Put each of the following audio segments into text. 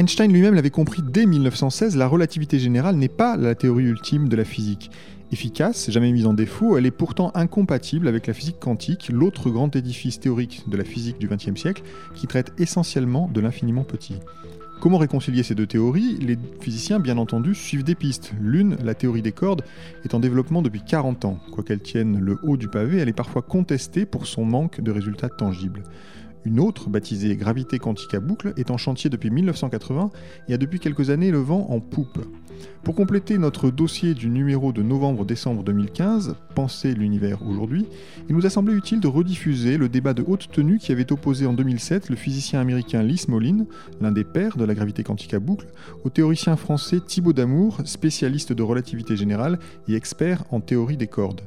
Einstein lui-même l'avait compris dès 1916, la relativité générale n'est pas la théorie ultime de la physique. Efficace, jamais mise en défaut, elle est pourtant incompatible avec la physique quantique, l'autre grand édifice théorique de la physique du XXe siècle, qui traite essentiellement de l'infiniment petit. Comment réconcilier ces deux théories? Les physiciens, bien entendu, suivent des pistes. L'une, la théorie des cordes, est en développement depuis 40 ans. Quoiqu'elle tienne le haut du pavé, elle est parfois contestée pour son manque de résultats tangibles. Une autre, baptisée gravité quantique à boucle, est en chantier depuis 1980 et a depuis quelques années le vent en poupe. Pour compléter notre dossier du numéro de novembre-décembre 2015, Penser l'univers aujourd'hui, il nous a semblé utile de rediffuser le débat de haute tenue qui avait opposé en 2007 le physicien américain Lee Smolin, l'un des pères de la gravité quantique à boucle, au théoricien français Thibaut Damour, spécialiste de relativité générale et expert en théorie des cordes.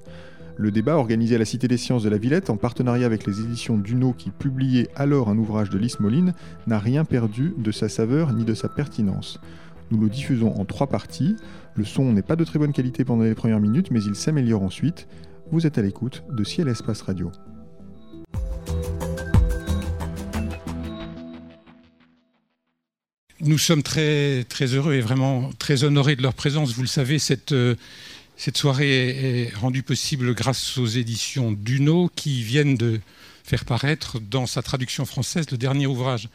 Le débat, organisé à la Cité des Sciences de la Villette en partenariat avec les éditions Duno qui publiaient alors un ouvrage de Lys Moline, n'a rien perdu de sa saveur ni de sa pertinence. Nous le diffusons en trois parties. Le son n'est pas de très bonne qualité pendant les premières minutes, mais il s'améliore ensuite. Vous êtes à l'écoute de Ciel Espace Radio. Nous sommes très, très heureux et vraiment très honorés de leur présence. Vous le savez, cette, euh, cette soirée est rendue possible grâce aux éditions Duno qui viennent de faire paraître dans sa traduction française le dernier ouvrage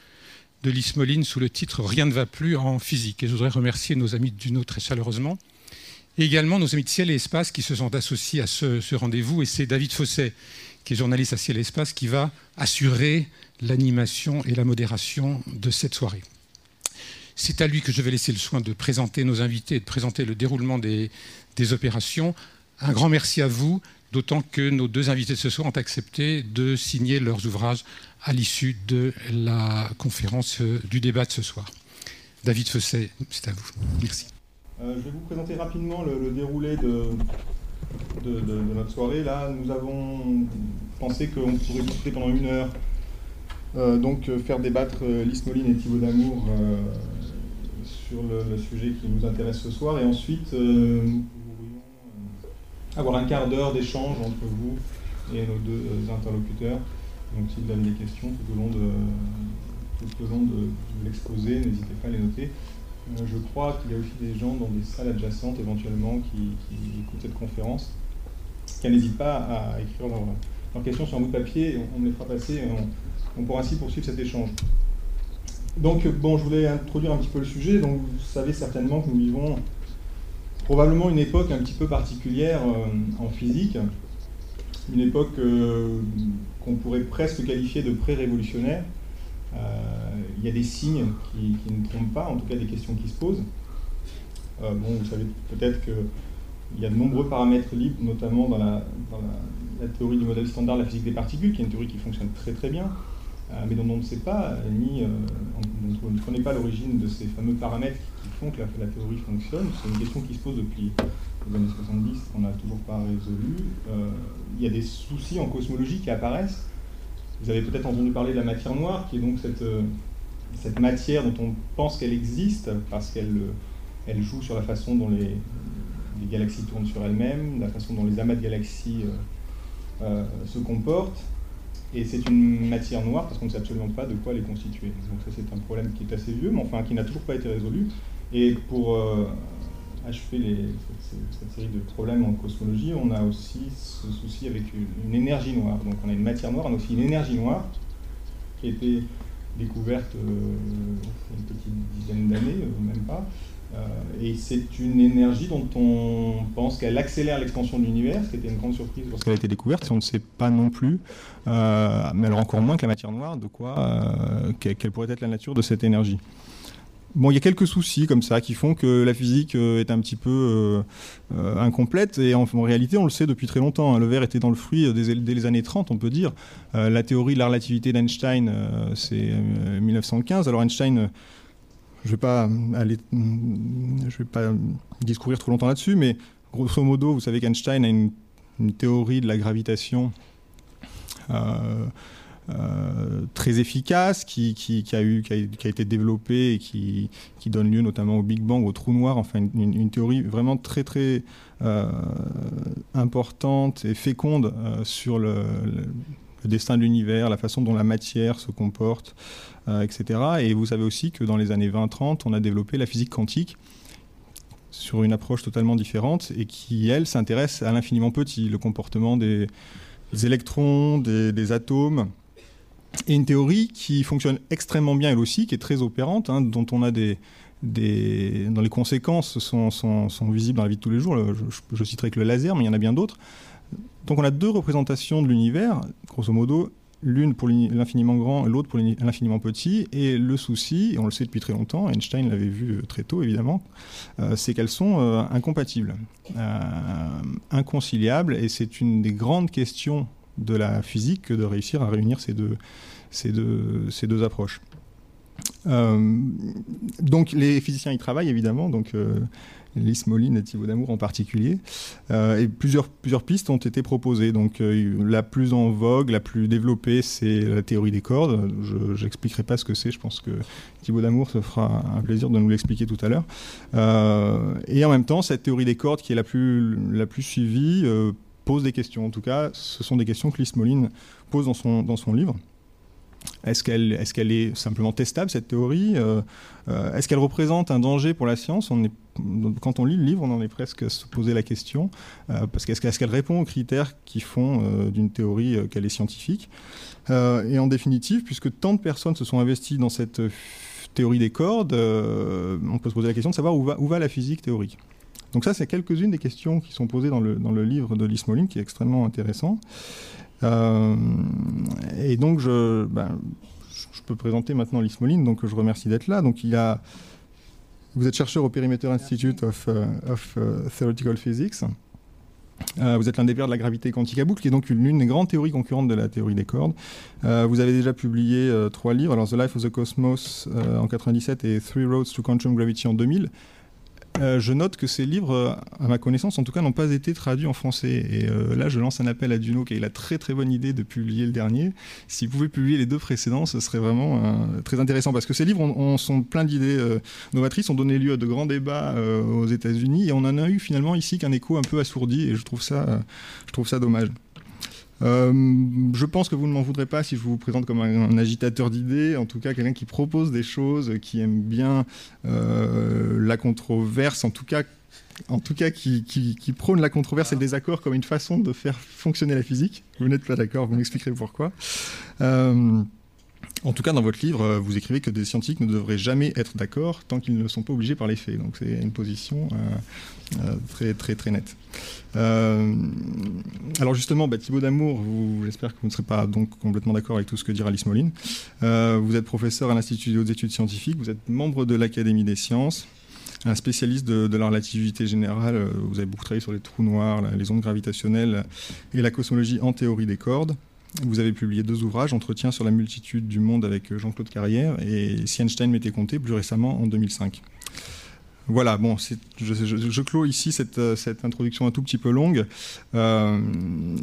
de Lys Moline sous le titre Rien ne va plus en physique. Et je voudrais remercier nos amis de Duno très chaleureusement. Et également nos amis de Ciel et Espace qui se sont associés à ce, ce rendez-vous. Et c'est David Fosset, qui est journaliste à Ciel et Espace, qui va assurer l'animation et la modération de cette soirée. C'est à lui que je vais laisser le soin de présenter nos invités et de présenter le déroulement des, opérations. Un grand merci à vous, d'autant que nos deux invités de ce soir ont accepté de signer leurs ouvrages à l'issue de la conférence euh, du débat de ce soir. David Fosset, c'est à vous. Merci. Euh, je vais vous présenter rapidement le, déroulé de, notre soirée. Là, nous avons pensé qu'on pourrait discuter pendant une heure, euh, donc faire débattre euh, et Thibaut Damour sur le, sujet qui nous intéresse ce soir. Et ensuite, nous avoir un quart d'heure d'échange entre vous et nos deux euh, interlocuteurs. Donc si vous avez des questions tout au long de, tout de, l'exposé, n'hésitez pas à les noter. Euh, je crois qu'il y a aussi des gens dans des salles adjacentes éventuellement qui, écoutent cette conférence, qui n'hésitent pas à écrire leurs leur questions sur un bout de papier, et on, on les fera passer et on pourra ainsi poursuivre cet échange. Donc bon, je voulais introduire un petit peu le sujet. Donc vous savez certainement que nous vivons probablement une époque un petit peu particulière euh, en physique, une époque euh, qu'on pourrait presque qualifier de pré-révolutionnaire. Euh, il y a des signes qui, ne trompent pas, en tout cas des questions qui se posent. Euh, bon, vous savez peut-être qu'il y a de nombreux paramètres libres, notamment dans, la, la, théorie du modèle standard de la physique des particules, qui est une théorie qui fonctionne très très bien, euh, mais dont on ne sait pas, ni euh, on, ne connaît pas l'origine de ces fameux paramètres qui font que la, théorie fonctionne. C'est une question qui se pose depuis les années 70 qu'on n'a toujours pas résolu. Euh, il y a des soucis en cosmologie qui apparaissent. Vous avez peut-être entendu parler de la matière noire, qui est donc cette, matière dont on pense qu'elle existe parce qu'elle elle joue sur la façon dont les, galaxies tournent sur elles-mêmes, la façon dont les amas de galaxies euh, euh, se comportent. Et c'est une matière noire parce qu'on ne sait absolument pas de quoi elle est constituée. Donc ça c'est un problème qui est assez vieux, mais enfin qui n'a toujours pas été résolu. Et pour euh, achever cette, série de problèmes en cosmologie, on a aussi ce souci avec une, une, énergie noire. Donc on a une matière noire, on a aussi une énergie noire qui a été découverte euh, une petite dizaine d'années, euh, même pas. Euh, et c'est une énergie dont on pense qu'elle accélère l'expansion de l'univers, ce qui était une grande surprise lorsqu'elle a été découverte, si on ne sait pas non plus, euh, mais alors encore moins que la matière noire, de quoi, euh, quelle pourrait être la nature de cette énergie. Bon, il y a quelques soucis comme ça qui font que la physique est un petit peu incomplète et en, en, réalité on le sait depuis très longtemps. Hein, le verre était dans le fruit dès, dès, les années 30 on peut dire. la théorie de la relativité d'Einstein c'est 1915. Alors Einstein je ne vais pas aller, je vais pas discourir trop longtemps là-dessus, mais grosso modo, vous savez qu'Einstein a une, théorie de la gravitation euh, euh, très efficace, qui, a été développée et qui, donne lieu notamment au Big Bang, au trou noir, enfin une, théorie vraiment très très euh, importante et féconde sur le le destin de l'univers, la façon dont la matière se comporte, etc. Et vous savez aussi que dans les années 20-30, on a développé la physique quantique sur une approche totalement différente et qui, elle, s'intéresse à l'infiniment petit, le comportement des, électrons, des, atomes. Et une théorie qui fonctionne extrêmement bien elle aussi, qui est très opérante, hein, dont on a des, des, les conséquences sont, sont, visibles dans la vie de tous les jours. Je citerai que le laser, mais il y en a bien d'autres. Donc on a deux représentations de l'univers, grosso modo, l'une pour l'infiniment grand et l'autre pour l'infiniment petit. Et le souci, et on le sait depuis très longtemps, Einstein l'avait vu euh, très tôt évidemment, euh, c'est qu'elles sont euh, incompatibles, inconciliables, et c'est une des grandes questions de la physique que de réussir à réunir ces deux, approches. donc les physiciens y travaillent évidemment, Lys Moline et Thibaut Damour en particulier. Euh, et plusieurs, plusieurs pistes ont été proposées. Donc euh, la plus en vogue, la plus développée, c'est la théorie des cordes. Je n'expliquerai pas ce que c'est, je pense que Thibaut Damour se fera un plaisir de nous l'expliquer tout à l'heure. Euh, et en même temps, cette théorie des cordes qui est la plus, la plus suivie pose des questions. En tout cas, ce sont des questions que Lys Moline pose dans son, dans son livre. Est-ce qu'elle est, simplement testable, cette théorie? Est-ce qu'elle représente un danger pour la science? On est quand on lit le livre, on en est presque à se poser la question, euh, parce qu'est-ce qu'elle répond aux critères qui font euh, d'une théorie euh, qu'elle est scientifique Et en définitive, puisque tant de personnes se sont investies dans cette théorie des cordes, on peut se poser la question de savoir où va, la physique théorique. Donc ça, c'est quelques-unes des questions qui sont posées dans le, livre de Moline, qui est extrêmement intéressant. et donc, je, ben, je peux présenter maintenant Lys Moline, donc je remercie d'être là. Donc il a vous êtes chercheur au Perimeter Institute of, euh, euh, Theoretical Physics. Euh, vous êtes l'un des pères de la gravité quantique à boucle, qui est donc l'une des grandes théories concurrentes de la théorie des cordes. vous avez déjà publié trois livres, The Life of the Cosmos en 97 et Three Roads to Quantum Gravity en 2000. Euh, je note que ces livres, euh, à ma connaissance en tout cas, n'ont pas été traduits en français. Et euh, là, je lance un appel à Duno qui a eu la très très bonne idée de publier le dernier. S'il pouvait publier les deux précédents, ce serait vraiment très intéressant parce que ces livres sont plein d'idées novatrices, ont donné lieu à de grands débats aux États-Unis et on en a eu finalement ici qu'un écho un peu assourdi et je trouve ça dommage. Euh, je pense que vous ne m'en voudrez pas si je vous présente comme un, agitateur d'idées, en tout cas quelqu'un qui propose des choses, qui aime bien euh, la controverse, en tout cas, en tout cas qui, prône la controverse et le désaccord comme une façon de faire fonctionner la physique. Vous n'êtes pas d'accord, vous m'expliquerez pourquoi. Euh, en tout cas, dans votre livre, euh, vous écrivez que des scientifiques ne devraient jamais être d'accord tant qu'ils ne sont pas obligés par les faits. Donc c'est une position euh, euh, très très très nette. alors justement, bah, Thibaut Damour, j'espère que vous ne serez pas donc complètement d'accord avec tout ce que dit Alice Moline. vous êtes professeur à l'Institut des études scientifiques, vous êtes membre de l'Académie des sciences, un spécialiste de, la relativité générale. Vous avez beaucoup travaillé sur les trous noirs, les ondes gravitationnelles et la cosmologie en théorie des cordes. Vous avez publié deux ouvrages, Entretien sur la multitude du monde avec Jean-Claude Carrière et Si Einstein m'était compté plus récemment en 2005. Voilà, bon, je, clôt ici cette, introduction un tout petit peu longue. Euh,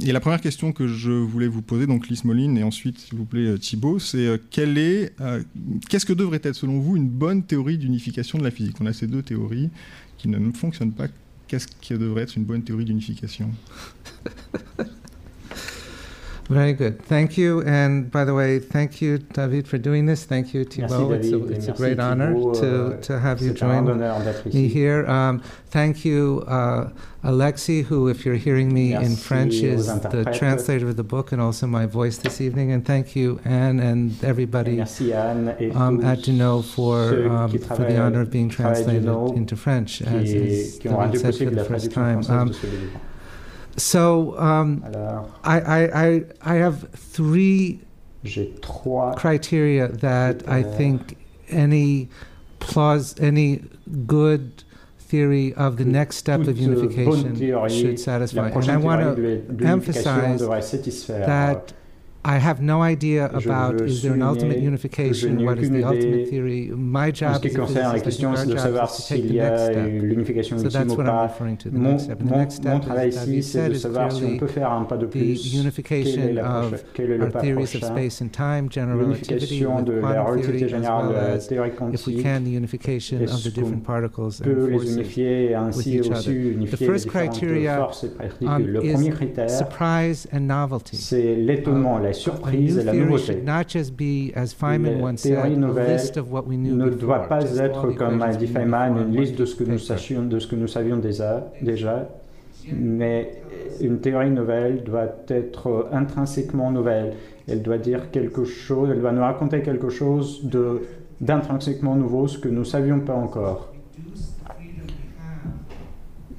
et la première question que je voulais vous poser, donc Lys Moline et ensuite, s'il vous plaît, Thibault, c'est euh, quelle est, euh, qu'est-ce que devrait être, selon vous, une bonne théorie d'unification de la physique? On a ces deux théories qui ne fonctionnent pas. Qu'est-ce qui devrait être une bonne théorie d'unification? Very good. Thank you. And by the way, thank you, David, for doing this. Thank you, Thibault. It's a, it's a great honor to, to have you join me here. Um, thank you, uh, Alexi, who, if you're hearing me Merci in French, is the translator of the book and also my voice this evening. And thank you, Anne, and everybody um, at Juno for, um, for the honor of being translated into French, as, David said for the first time. So um, Alors, I, I, I have three criteria that I think any plus any good theory of the next step of unification should satisfy. And I want to emphasize that I have no idea about is there an ultimate unification, what is the ultimate theory? My job is la question, c'est de savoir s'il y a l'unification ultime ou pas. Mon, mon, mon travail ici, c'est de savoir si on peut faire un pas de plus. Quel est, la quel est le pas prochain? L'unification de la relativité générale théorique quantique. Est-ce qu'on peut les unifier et ainsi aussi unifier les différentes forces et particules Le premier critère, c'est l'étonnement, la surprise et la nouveauté. La théorie nouvelle ne doit pas être, comme a dit Feynman, une liste de ce que nous sachions, de ce que nous savions déjà, déjà mais une théorie nouvelle doit être intrinsèquement nouvelle. Elle doit dire quelque chose, elle doit nous raconter quelque chose d'intrinsèquement nouveau, ce que nous ne savions pas encore.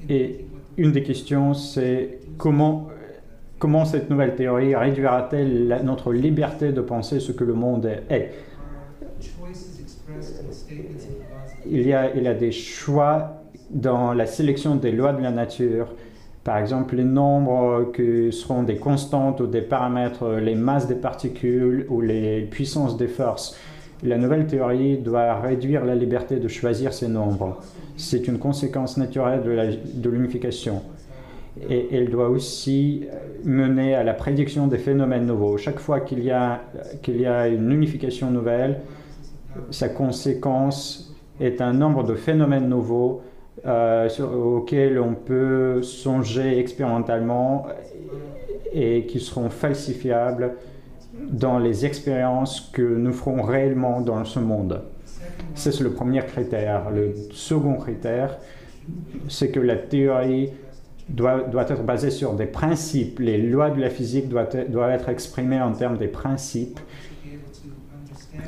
Et une des questions, c'est comment, comment cette nouvelle théorie réduira-t-elle notre liberté de penser ce que le monde est? Il y, a, il a des choix dans la sélection des lois de la nature. Par exemple, les nombres qui seront des constantes ou des paramètres, les masses des particules ou les puissances des forces. La nouvelle théorie doit réduire la liberté de choisir ces nombres. C'est une conséquence naturelle de l'unification. Et elle doit aussi mener à la prédiction des phénomènes nouveaux. Chaque fois qu'il y, a, qu'il y a une unification nouvelle, sa conséquence est un nombre de phénomènes nouveaux euh, auxquels on peut songer expérimentalement et qui seront falsifiables dans les expériences que nous ferons réellement dans ce monde. C'est le premier critère. Le second critère, c'est que la théorie doit, doit, être basée sur des principes. Les lois de la physique doivent, doivent être exprimées en termes des principes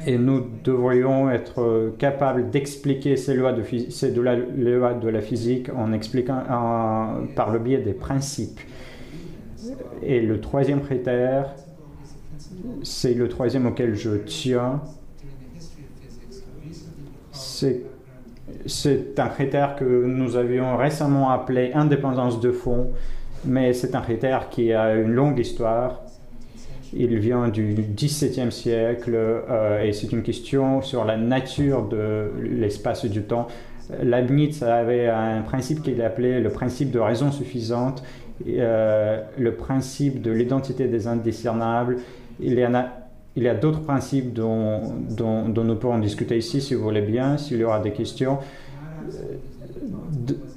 et nous devrions être capables d'expliquer ces lois de, ces de la, lois de la physique en expliquant par le biais des principes. Et le troisième critère, c'est le troisième auquel je tiens, c'est un critère que nous avions récemment appelé indépendance de fond, mais c'est un critère qui a une longue histoire il vient du XVIIe siècle euh, et c'est une question sur la nature de l'espace et du temps. Leibniz avait un principe qu'il appelait le principe de raison suffisante, euh, le principe de l'identité des indiscernables. Il y en a il y a d'autres principes dont, dont, nous pourrons discuter ici si vous voulez bien, s'il y aura des questions.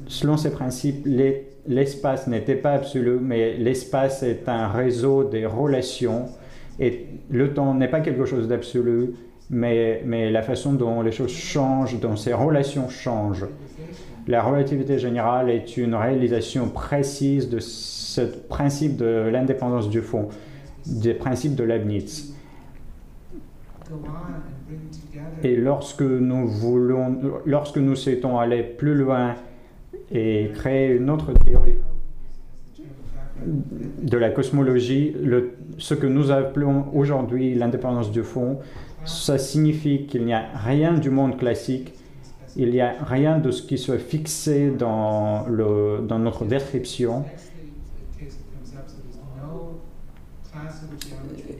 selon ces principes, les l'espace n'était pas absolu, mais l'espace est un réseau des relations et le temps n'est pas quelque chose d'absolu, mais, mais la façon dont les choses changent, dont ces relations changent. La relativité générale est une réalisation précise de ce principe de l'indépendance du fond, des principes de Leibniz. Et lorsque nous voulons, lorsque nous souhaitons aller plus loin et créer une autre théorie de la cosmologie, ce que nous appelons aujourd'hui l'indépendance du fond, ça signifie qu'il n'y a rien du monde classique, il n'y a rien de ce qui soit fixé dans, le, dans notre description.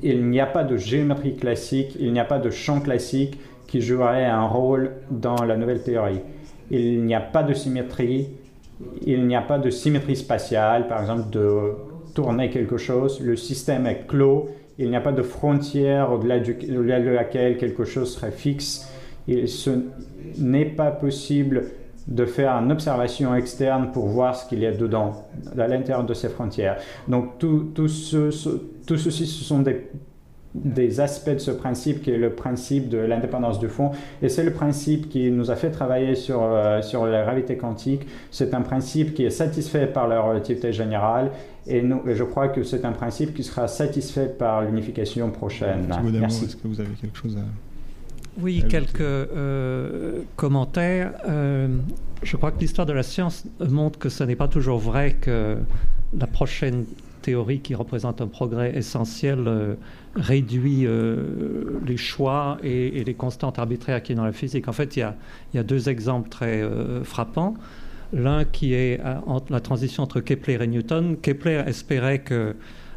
Il n'y a pas de géométrie classique, il n'y a pas de champ classique qui jouerait un rôle dans la nouvelle théorie. Il n'y a pas de symétrie, il n'y a pas de symétrie spatiale, par exemple de tourner quelque chose, le système est clos, il n'y a pas de frontière au-delà, de laquelle quelque chose serait fixe. Et ce n'est pas possible de faire une observation externe pour voir ce qu'il y a dedans, à l'intérieur de ces frontières. Donc tout, tout, ce, tout ceci, ce sont des des aspects de ce principe qui est le principe de l'indépendance du fond. Et c'est le principe qui nous a fait travailler sur, euh, sur la gravité quantique. C'est un principe qui est satisfait par la relativité générale et, nous, je crois que c'est un principe qui sera satisfait par l'unification prochaine. Merci. Est-ce que vous avez quelque chose à... Oui, quelques euh, commentaires. Euh, je crois que l'histoire de la science montre que ce n'est pas toujours vrai que la prochaine théorie qui représente un progrès essentiel euh, réduit les choix et, les constantes arbitraires qui est dans la physique. En fait, il y a, deux exemples très frappants. L'un qui est la transition entre Kepler et Newton. Kepler espérait que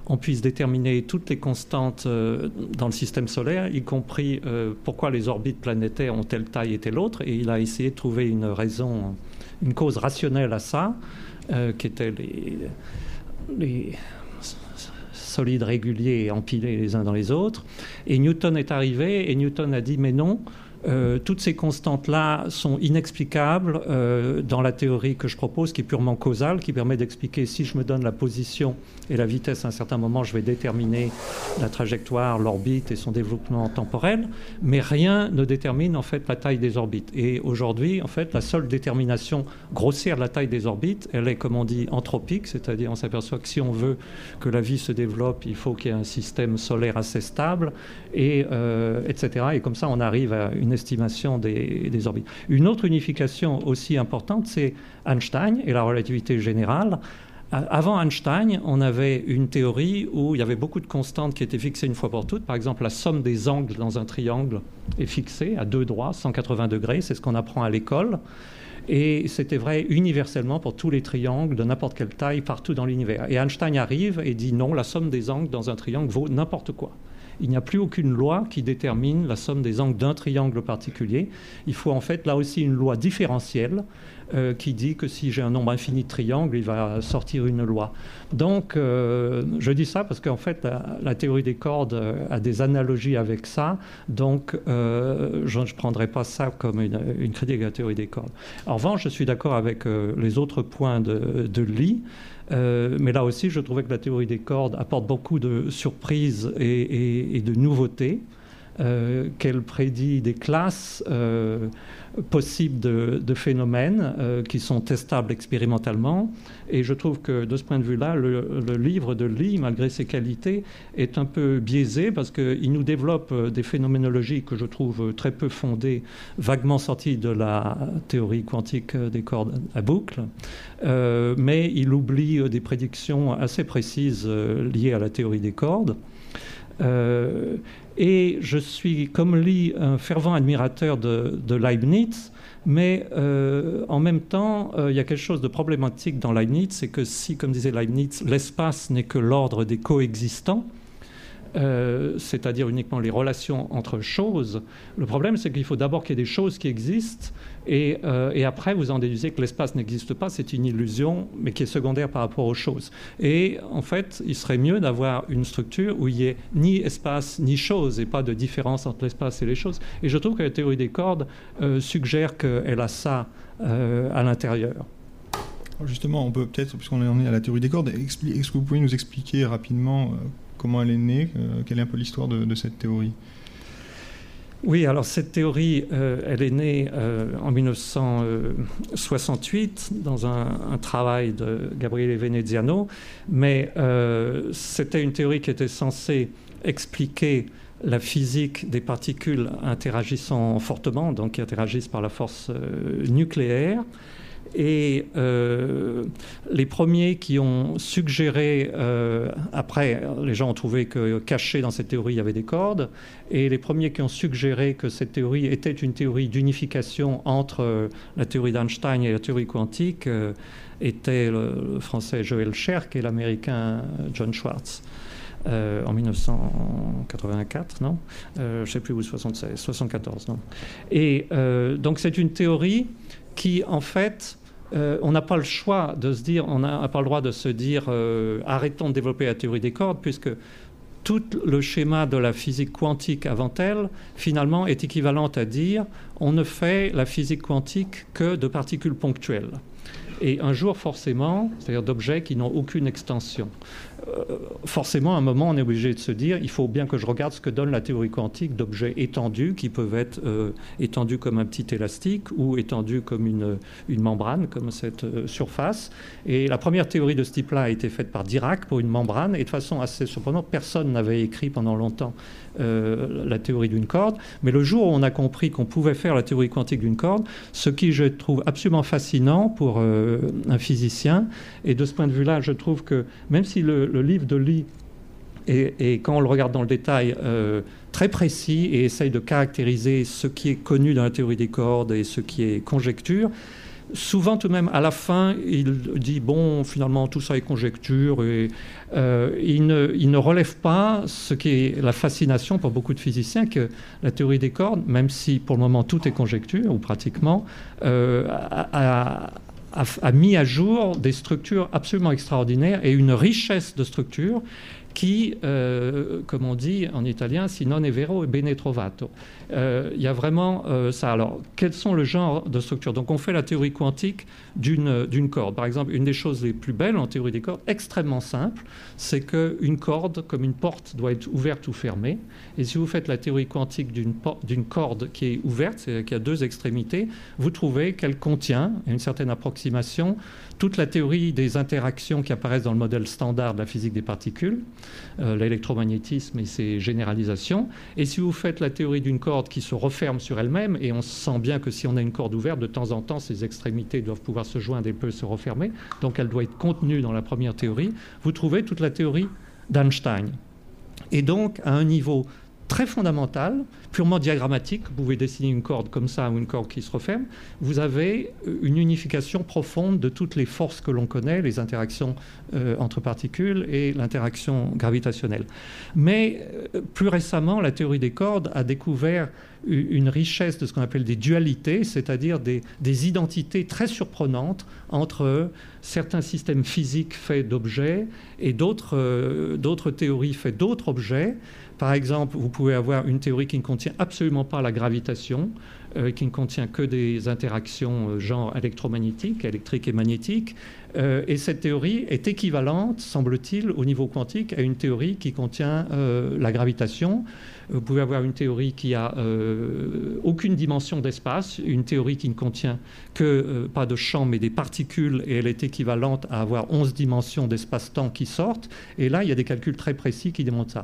on puisse déterminer toutes les constantes dans le système solaire, y compris pourquoi les orbites planétaires ont telle taille et telle autre, et il a essayé de trouver une raison, une cause rationnelle à ça, qui était les, les solides réguliers empilés les uns dans les autres. Et Newton est arrivé et Newton a dit mais non, Euh, toutes ces constantes-là sont inexplicables euh, dans la théorie que je propose, qui est purement causale, qui permet d'expliquer si je me donne la position et la vitesse à un certain moment, je vais déterminer la trajectoire, l'orbite et son développement temporel, mais rien ne détermine en fait la taille des orbites. Et aujourd'hui, en fait, la seule détermination grossière de la taille des orbites, elle est, comme on dit, anthropique, c'est-à-dire on s'aperçoit que si on veut que la vie se développe, il faut qu'il y ait un système solaire assez stable, et, euh, etc. Et comme ça, on arrive à une estimation des, des orbites. Une autre unification aussi importante, c'est Einstein et la relativité générale. Avant Einstein, on avait une théorie où il y avait beaucoup de constantes qui étaient fixées une fois pour toutes. Par exemple, la somme des angles dans un triangle est fixée à deux droits, 180 degrés. C'est ce qu'on apprend à l'école. Et c'était vrai universellement pour tous les triangles de n'importe quelle taille partout dans l'univers. Et Einstein arrive et dit non, la somme des angles dans un triangle vaut n'importe quoi il n'y a plus aucune loi qui détermine la somme des angles d'un triangle particulier. Il faut en fait là aussi une loi différentielle euh, qui dit que si j'ai un nombre infini de triangles, il va sortir une loi. Donc, euh, je dis ça parce qu'en fait, la, théorie des cordes euh, a des analogies avec ça. Donc, je ne prendrai pas ça comme une, critique à la théorie des cordes. En revanche, je suis d'accord avec les autres points de, de Lee. Euh, mais là aussi, je trouvais que la théorie des cordes apporte beaucoup de surprises et, de nouveautés. Euh, qu'elle prédit des classes euh, possibles de, phénomènes qui sont testables expérimentalement. Et je trouve que de ce point de vue-là, le, livre de Lee, malgré ses qualités, est un peu biaisé parce qu'il nous développe des phénoménologies que je trouve très peu fondées, vaguement sorties de la théorie quantique des cordes à boucle. Euh, mais il oublie euh, des prédictions assez précises euh, liées à la théorie des cordes. Et je suis, comme Lee, un fervent admirateur de, Leibniz, mais en même temps, il y a quelque chose de problématique dans Leibniz, c'est que si, comme disait Leibniz, l'espace n'est que l'ordre des coexistants, c'est-à-dire uniquement les relations entre choses. Le problème, c'est qu'il faut d'abord qu'il y ait des choses qui existent, euh, et, après, vous en déduisez que l'espace n'existe pas, c'est une illusion, mais qui est secondaire par rapport aux choses. Et en fait, il serait mieux d'avoir une structure où il n'y ait ni espace ni chose, et pas de différence entre l'espace et les choses. Et je trouve que la théorie des cordes euh, suggère qu'elle a ça euh, à l'intérieur. Justement, on peut peut-être, puisqu'on est à la théorie des cordes, est-ce que vous pouvez nous expliquer rapidement comment elle est née, quelle est un peu l'histoire de cette théorie? Oui, alors cette théorie, euh, elle est née euh, en 1968 dans un, travail de Gabriele Veneziano, mais euh, c'était une théorie qui était censée expliquer la physique des particules interagissant fortement, donc qui interagissent par la force nucléaire. Et euh, les premiers qui ont suggéré, euh, après, les gens ont trouvé que caché dans cette théorie, il y avait des cordes, et les premiers qui ont suggéré que cette théorie était une théorie d'unification entre euh, la théorie d'Einstein et la théorie quantique étaient le, français Joël Scherk et l'américain John Schwartz. en 1984, non? Je ne sais plus où, 76, 74, non? Et donc c'est une théorie qui, en fait, euh, on n'a pas le choix de se dire, on n'a pas le droit de se dire, euh, arrêtons de développer la théorie des cordes, puisque tout le schéma de la physique quantique avant elle, finalement, est équivalent à dire, on ne fait la physique quantique que de particules ponctuelles. Et un jour, forcément, c'est-à-dire d'objets qui n'ont aucune extension. Euh, forcément, à un moment, on est obligé de se dire il faut bien que je regarde ce que donne la théorie quantique d'objets étendus qui peuvent être euh, étendus comme un petit élastique ou étendus comme une, membrane, comme cette euh, surface. Et la première théorie de ce type-là a été faite par Dirac pour une membrane. Et de façon assez surprenante, personne n'avait écrit pendant longtemps la théorie d'une corde. Mais le jour où on a compris qu'on pouvait faire la théorie quantique d'une corde, ce qui je trouve absolument fascinant pour un physicien, et de ce point de vue-là, je trouve que même si le, le livre de Lee et, quand on le regarde dans le détail, euh, très précis et essaye de caractériser ce qui est connu dans la théorie des cordes et ce qui est conjecture. Souvent, tout de même, à la fin, il dit bon, finalement, tout ça est conjecture, et euh, il, ne, relève pas ce qui est la fascination pour beaucoup de physiciens que la théorie des cordes, même si pour le moment tout est conjecture ou pratiquement, euh, a, a, mis à jour des structures absolument extraordinaires et une richesse de structures qui, euh, comme on dit en italien, si non è vero e bene trovato. Euh, il y a vraiment euh, ça. Alors, quels sont le genre de structure? Donc, on fait la théorie quantique d'une corde. Par exemple, une des choses les plus belles en théorie des cordes, extrêmement simple, c'est qu'une corde, comme une porte, doit être ouverte ou fermée. Et si vous faites la théorie quantique d'une corde qui est ouverte, c'est-à-dire qui a deux extrémités, vous trouvez qu'elle contient, à une certaine approximation, toute la théorie des interactions qui apparaissent dans le modèle standard de la physique des particules, euh, l'électromagnétisme et ses généralisations. Et si vous faites la théorie d'une corde qui se referme sur elle-même, et on sent bien que si on a une corde ouverte, de temps en temps, ses extrémités doivent pouvoir se joindre et peuvent se refermer, donc elle doit être contenue dans la première théorie, vous trouvez toute la théorie d'Einstein. Et donc, à un niveau très fondamental, purement diagrammatique, vous pouvez dessiner une corde comme ça ou une corde qui se referme, vous avez euh, une unification profonde de toutes les forces que l'on connaît, les interactions euh, entre particules et l'interaction gravitationnelle. Mais euh, plus récemment, la théorie des cordes a découvert une richesse de ce qu'on appelle des dualités, c'est-à-dire des, identités très surprenantes entre certains systèmes physiques faits d'objets et d'autres théories faites d'autres objets. Par exemple, vous pouvez avoir une théorie qui ne contient absolument pas la gravitation, euh, qui ne contient que des interactions euh, genre électromagnétiques, électriques et magnétiques. Euh, et cette théorie est équivalente, semble-t-il, au niveau quantique à une théorie qui contient la gravitation. Vous pouvez avoir une théorie qui a aucune dimension d'espace, une théorie qui ne contient que pas de champ mais des particules, et elle est équivalente à avoir 11 dimensions d'espace-temps qui sortent. Et là, il y a des calculs très précis qui démontrent ça.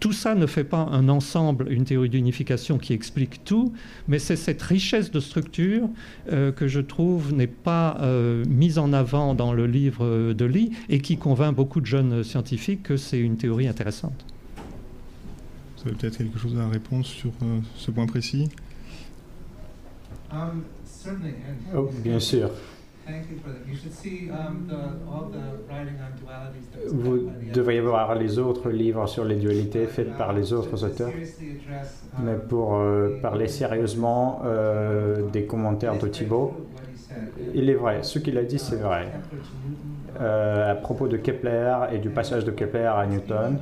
Tout ça ne fait pas un ensemble, une théorie d'unification qui explique tout, mais c'est cette richesse de structure euh, que je trouve n'est pas euh, mise en avant dans le livre de Lee et qui convainc beaucoup de jeunes scientifiques que c'est une théorie intéressante. Vous avez peut-être quelque chose à répondre sur euh, ce point précis? Um, oh, Bien sûr. Vous devriez voir les autres livres sur les dualités faits par les autres auteurs. Um, Mais pour euh, parler sérieusement euh, des commentaires de Thibault, il est vrai, ce qu'il a dit c'est vrai. Euh, à propos de Kepler et du passage de Kepler à Newton,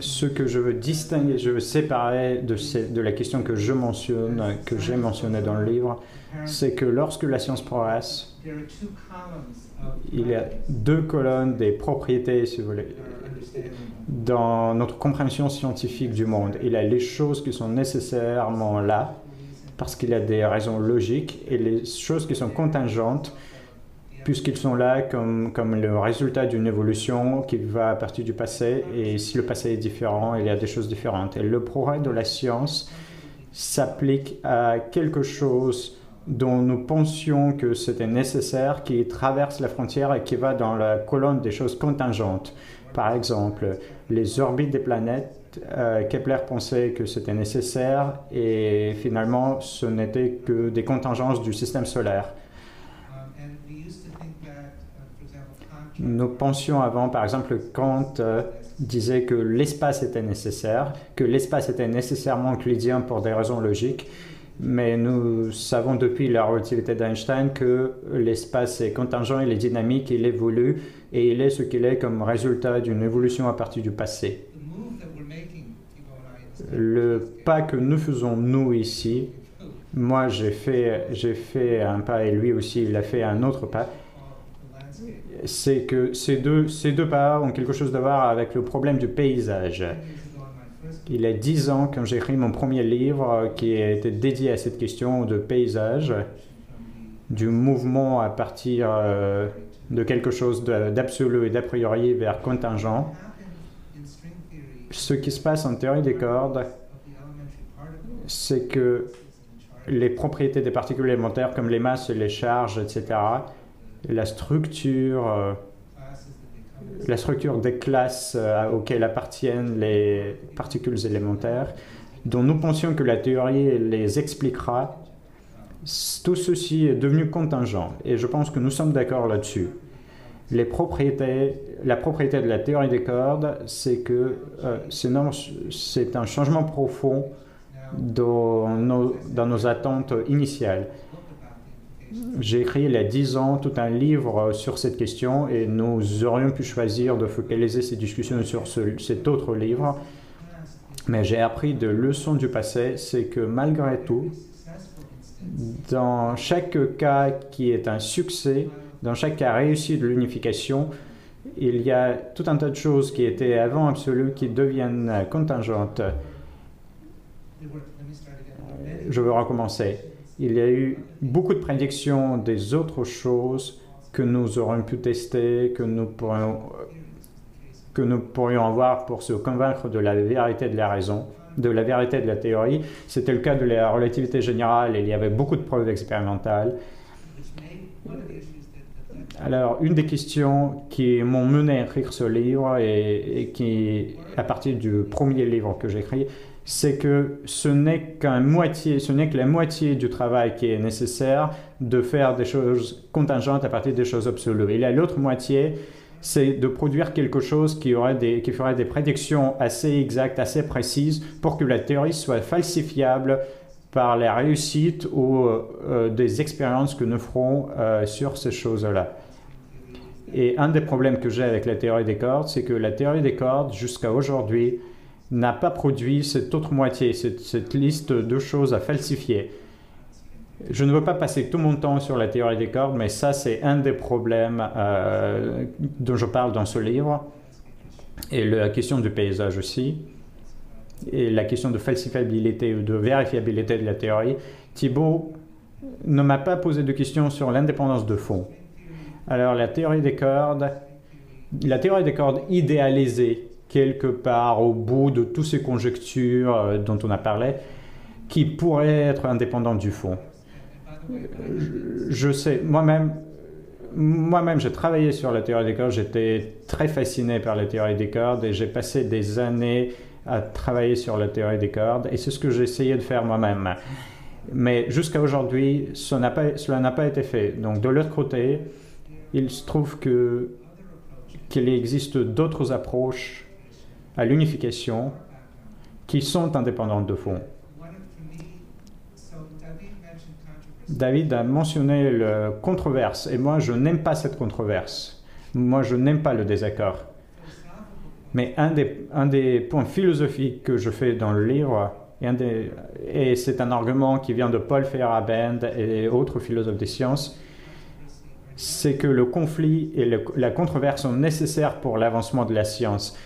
ce que je veux distinguer, je veux séparer de, la question que je mentionne, que j'ai mentionnée dans le livre, c'est que lorsque la science progresse, il y a deux colonnes des propriétés, si vous voulez, dans notre compréhension scientifique du monde. Il y a les choses qui sont nécessairement là, parce qu'il y a des raisons logiques, et les choses qui sont contingentes, puisqu'ils sont là comme, comme le résultat d'une évolution qui va à partir du passé, et si le passé est différent, il y a des choses différentes. Et le progrès de la science s'applique à quelque chose dont nous pensions que c'était nécessaire, qui traverse la frontière et qui va dans la colonne des choses contingentes. Par exemple, les orbites des planètes, euh, Kepler pensait que c'était nécessaire et finalement ce n'était que des contingences du système solaire. Nous pensions avant, par exemple, Kant euh, disait que l'espace était nécessaire, que l'espace était nécessairement euclidien pour des raisons logiques, mais nous savons depuis la relativité d'Einstein que l'espace est contingent, il est dynamique, il évolue et il est ce qu'il est comme résultat d'une évolution à partir du passé. Le pas que nous faisons nous ici, moi j'ai fait, j'ai fait un pas et lui aussi il a fait un autre pas, c'est que ces deux, ces deux ont quelque chose à voir avec le problème du paysage. Il y a dix ans, quand j'ai écrit mon premier livre qui était dédié à cette question de paysage, du mouvement à partir euh, de quelque chose d'absolu et d'a priori vers contingent, ce qui se passe en théorie des cordes, c'est que les propriétés des particules élémentaires comme les masses les charges, etc., la structure, euh, la structure des classes euh, auxquelles appartiennent les particules élémentaires, dont nous pensions que la théorie les expliquera, tout ceci est devenu contingent. Et je pense que nous sommes d'accord là-dessus. La propriété de la théorie des cordes, c'est que euh, c'est un changement profond dans nos attentes initiales. J'ai écrit il y a dix ans tout un livre sur cette question et nous aurions pu choisir de focaliser ces discussions sur cet autre livre. Mais j'ai appris de leçons du passé, c'est que malgré tout, dans chaque cas qui est un succès, dans chaque cas réussi de l'unification, il y a tout un tas de choses qui étaient avant absolues qui deviennent contingentes. Je veux recommencer. Il y a eu beaucoup de prédictions des autres choses que nous aurions pu tester, que nous pourrions, que nous pourrions avoir pour se convaincre de la vérité de la raison, de la vérité de la théorie. C'était le cas de la relativité générale, et il y avait beaucoup de preuves expérimentales. Alors, une des questions qui m'ont mené à écrire ce livre et, qui, à partir du premier livre que j'ai écrit, c'est que ce n'est qu'un moitié, ce n'est que la moitié du travail qui est nécessaire de faire des choses contingentes à partir des choses absolues. Et la l'autre moitié, c'est de produire quelque chose qui, aurait des, ferait des prédictions assez exactes, assez précises, pour que la théorie soit falsifiable par la réussite ou euh, des expériences que nous ferons euh, sur ces choses-là. Et un des problèmes que j'ai avec la théorie des cordes, c'est que la théorie des cordes, jusqu'à aujourd'hui, n'a pas produit cette autre moitié, cette, liste de choses à falsifier. Je ne veux pas passer tout mon temps sur la théorie des cordes, mais ça, c'est un des problèmes euh, dont je parle dans ce livre. Et la question du paysage aussi. Et la question de falsifiabilité ou de vérifiabilité de la théorie. Thibault ne m'a pas posé de questions sur l'indépendance de fond. Alors la théorie des cordes, la théorie des cordes idéalisée quelque part au bout de toutes ces conjectures euh, dont on a parlé, qui pourraient être indépendantes du fond. Je, sais, moi-même, moi-même, j'ai travaillé sur la théorie des cordes, j'étais très fasciné par la théorie des cordes et j'ai passé des années à travailler sur la théorie des cordes et c'est ce que j'ai essayé de faire moi-même. Mais jusqu'à aujourd'hui, cela n'a pas été fait. Donc de l'autre côté, il se trouve que qu'il existe d'autres approches à l'unification qui sont indépendantes de fond. David a mentionné la controverse, et moi je n'aime pas cette controverse. Moi je n'aime pas le désaccord. Mais un des, points philosophiques que je fais dans le livre, et, et c'est un argument qui vient de Paul Feyerabend et autres philosophes des sciences, c'est que le conflit et la controverse sont nécessaires pour l'avancement de la science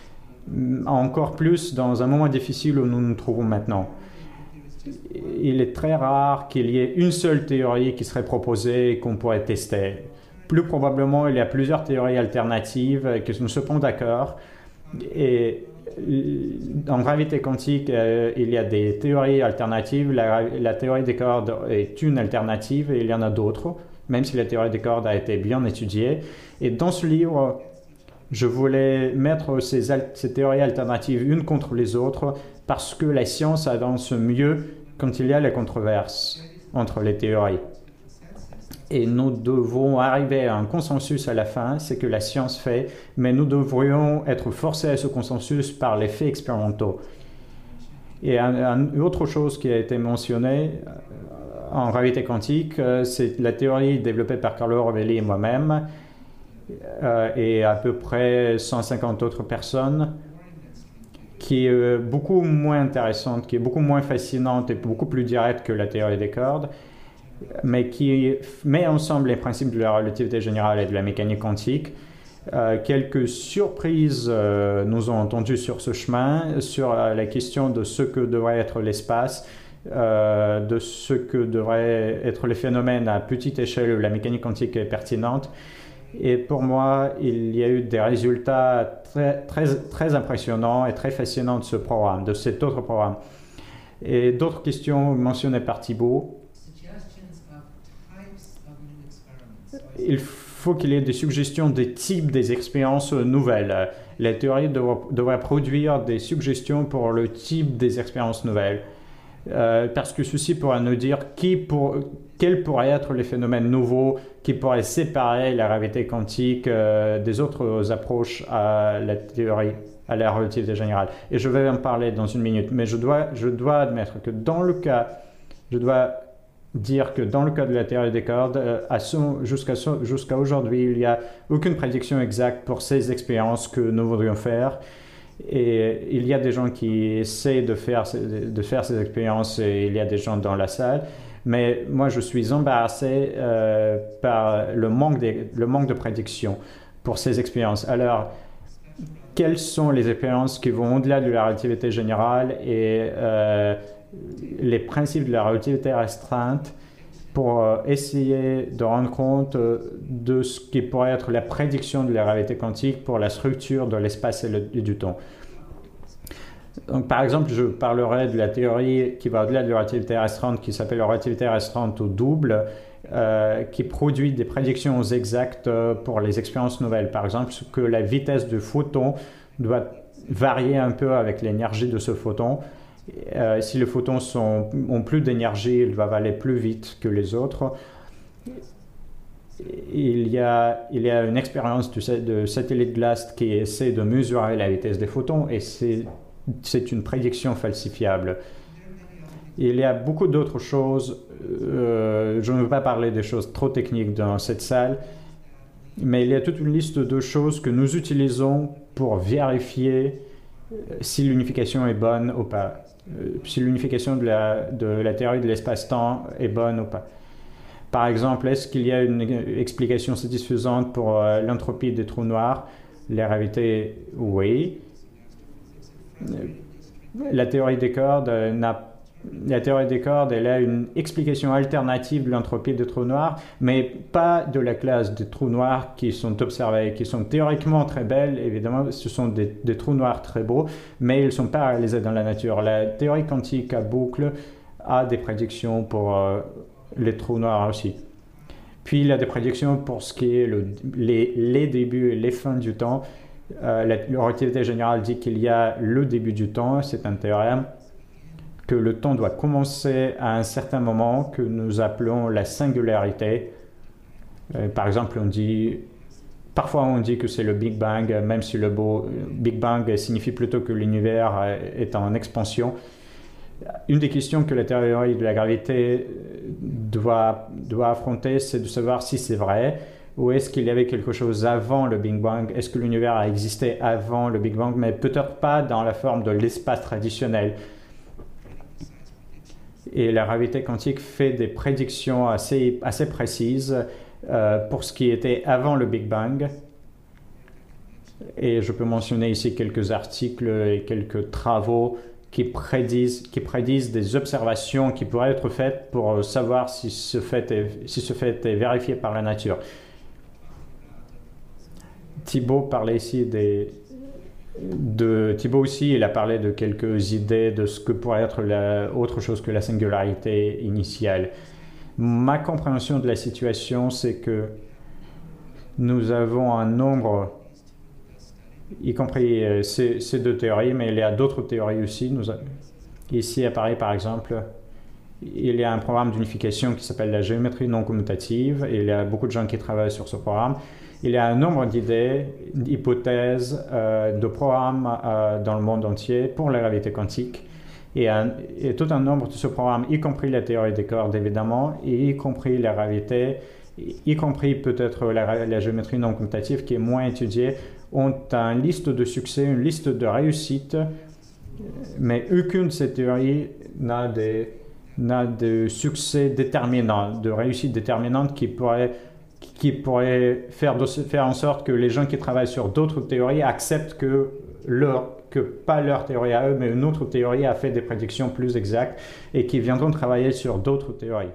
encore plus dans un moment difficile où nous nous trouvons maintenant. Il est très rare qu'il y ait une seule théorie qui serait proposée et qu'on pourrait tester. Plus probablement, il y a plusieurs théories alternatives qui nous se d'accord. Et en gravité quantique, euh, il y a des théories alternatives. La, la, théorie des cordes est une alternative et il y en a d'autres, même si la théorie des cordes a été bien étudiée. Et dans ce livre, je voulais mettre ces, théories alternatives une contre les autres parce que la science avance mieux quand il y a la controverse entre les théories. Et nous devons arriver à un consensus à la fin, c'est que la science fait, mais nous devrions être forcés à ce consensus par les faits expérimentaux. Et une autre chose qui a été mentionnée euh, en réalité quantique, euh, c'est la théorie développée par Carlo Rovelli et moi-même, et à peu près 150 autres personnes, qui est euh, beaucoup moins intéressante, qui est beaucoup moins fascinante et beaucoup plus directe que la théorie des cordes, mais qui met ensemble les principes de la relativité générale et de la mécanique quantique. Euh, quelques surprises nous ont entendu sur ce chemin, sur la question de ce que devrait être l'espace, de ce que devraient être les phénomènes à petite échelle où la mécanique quantique est pertinente. Et pour moi, il y a eu des résultats très, très, très impressionnants et très fascinants de ce programme, de cet autre programme. Et d'autres questions mentionnées par Thibault? Il faut qu'il y ait des suggestions des types des expériences nouvelles. La théorie devrait produire des suggestions pour le type des expériences nouvelles. Euh, parce que ceci pourra nous dire qui pour, quels pourraient être les phénomènes nouveaux qui pourraient séparer la gravité quantique euh, des autres approches à la théorie, à la relativité générale. Et je vais en parler dans une minute, mais je dois, je dois admettre que dans le cas, je dois dire que dans le cas de la théorie des cordes, euh, jusqu'à aujourd'hui, il n'y a aucune prédiction exacte pour ces expériences que nous voudrions faire. Et il y a des gens qui essaient de faire, de faire ces expériences et il y a des gens dans la salle. Mais moi, je suis embarrassé euh, par le manque, de, le prédiction pour ces expériences. Alors, quelles sont les expériences qui vont au-delà de la relativité générale et euh, les principes de la relativité restreinte pour euh, essayer de rendre compte de ce qui pourrait être la prédiction de la réalité quantique pour la structure de l'espace et, du temps? Donc, par exemple, je parlerai de la théorie qui va au-delà de la relativité restreinte, qui s'appelle la relativité restreinte au double, euh, qui produit des prédictions exactes euh, pour les expériences nouvelles. Par exemple, que la vitesse du photon doit varier un peu avec l'énergie de ce photon. Euh, si les photons ont plus d'énergie, ils doivent aller plus vite que les autres. Il y, a, il y a une expérience de satellite GLAST qui essaie de mesurer la vitesse des photons et c'est c'est une prédiction falsifiable. Il y a beaucoup d'autres choses. Euh, je ne veux pas parler des choses trop techniques dans cette salle, mais il y a toute une liste de choses que nous utilisons pour vérifier euh, si l'unification est bonne ou pas, euh, si l'unification de la, de la théorie de l'espace-temps est bonne ou pas. Par exemple, est-ce qu'il y a une explication satisfaisante pour l'entropie des trous noirs? La réalité, oui la théorie des cordes n'a la théorie des cordes, elle a une explication alternative de l'entropie des trous noirs, mais pas de la classe des trous noirs qui sont observés, qui sont théoriquement très belles. Évidemment, ce sont des, trous noirs très beaux, mais ils ne sont pas réalisés dans la nature. La théorie quantique à boucle a des prédictions pour euh, les trous noirs aussi. Puis il y a des prédictions pour ce qui est les, les débuts et les fins du temps. Euh, la, relativité générale dit qu'il y a le début du temps, c'est un théorème, que le temps doit commencer à un certain moment que nous appelons la singularité. Euh, par exemple, on dit, parfois on dit que c'est le Big Bang, même si le beau Big Bang signifie plutôt que l'univers est en expansion. Une des questions que la théorie de la gravité doit, doit affronter, c'est de savoir si c'est vrai ou est-ce qu'il y avait quelque chose avant le Big Bang? Est-ce que l'univers a existé avant le Big Bang, mais peut-être pas dans la forme de l'espace traditionnel? Et la gravité quantique fait des prédictions assez, assez précises euh, pour ce qui était avant le Big Bang. Et je peux mentionner ici quelques articles et quelques travaux qui prédisent, qui prédisent des observations qui pourraient être faites pour savoir si ce fait si ce fait est vérifié par la nature. Thibault parlait ici de Thibault aussi, il a parlé de quelques idées de ce que pourrait être la, autre chose que la singularité initiale. Ma compréhension de la situation, c'est que nous avons un nombre, y compris euh, ces, deux théories, mais il y a d'autres théories aussi. Ici à Paris, par exemple, il y a un programme d'unification qui s'appelle la géométrie non commutative, et il y a beaucoup de gens qui travaillent sur ce programme il y a un nombre d'idées, d'hypothèses, euh, de programmes euh, dans le monde entier pour la gravité quantique. Et, tout un nombre de ce programme, y compris la théorie des cordes évidemment, et y compris la gravité, y compris peut-être la, géométrie non commutative qui est moins étudiée, ont une liste de succès, une liste de réussites, mais aucune de ces théories n'a de succès déterminant, de réussite déterminante qui pourrait qui pourrait faire, en sorte que les gens qui travaillent sur d'autres théories acceptent que leur que pas leur théorie à eux, mais une autre théorie a fait des prédictions plus exactes et qui viendront travailler sur d'autres théories.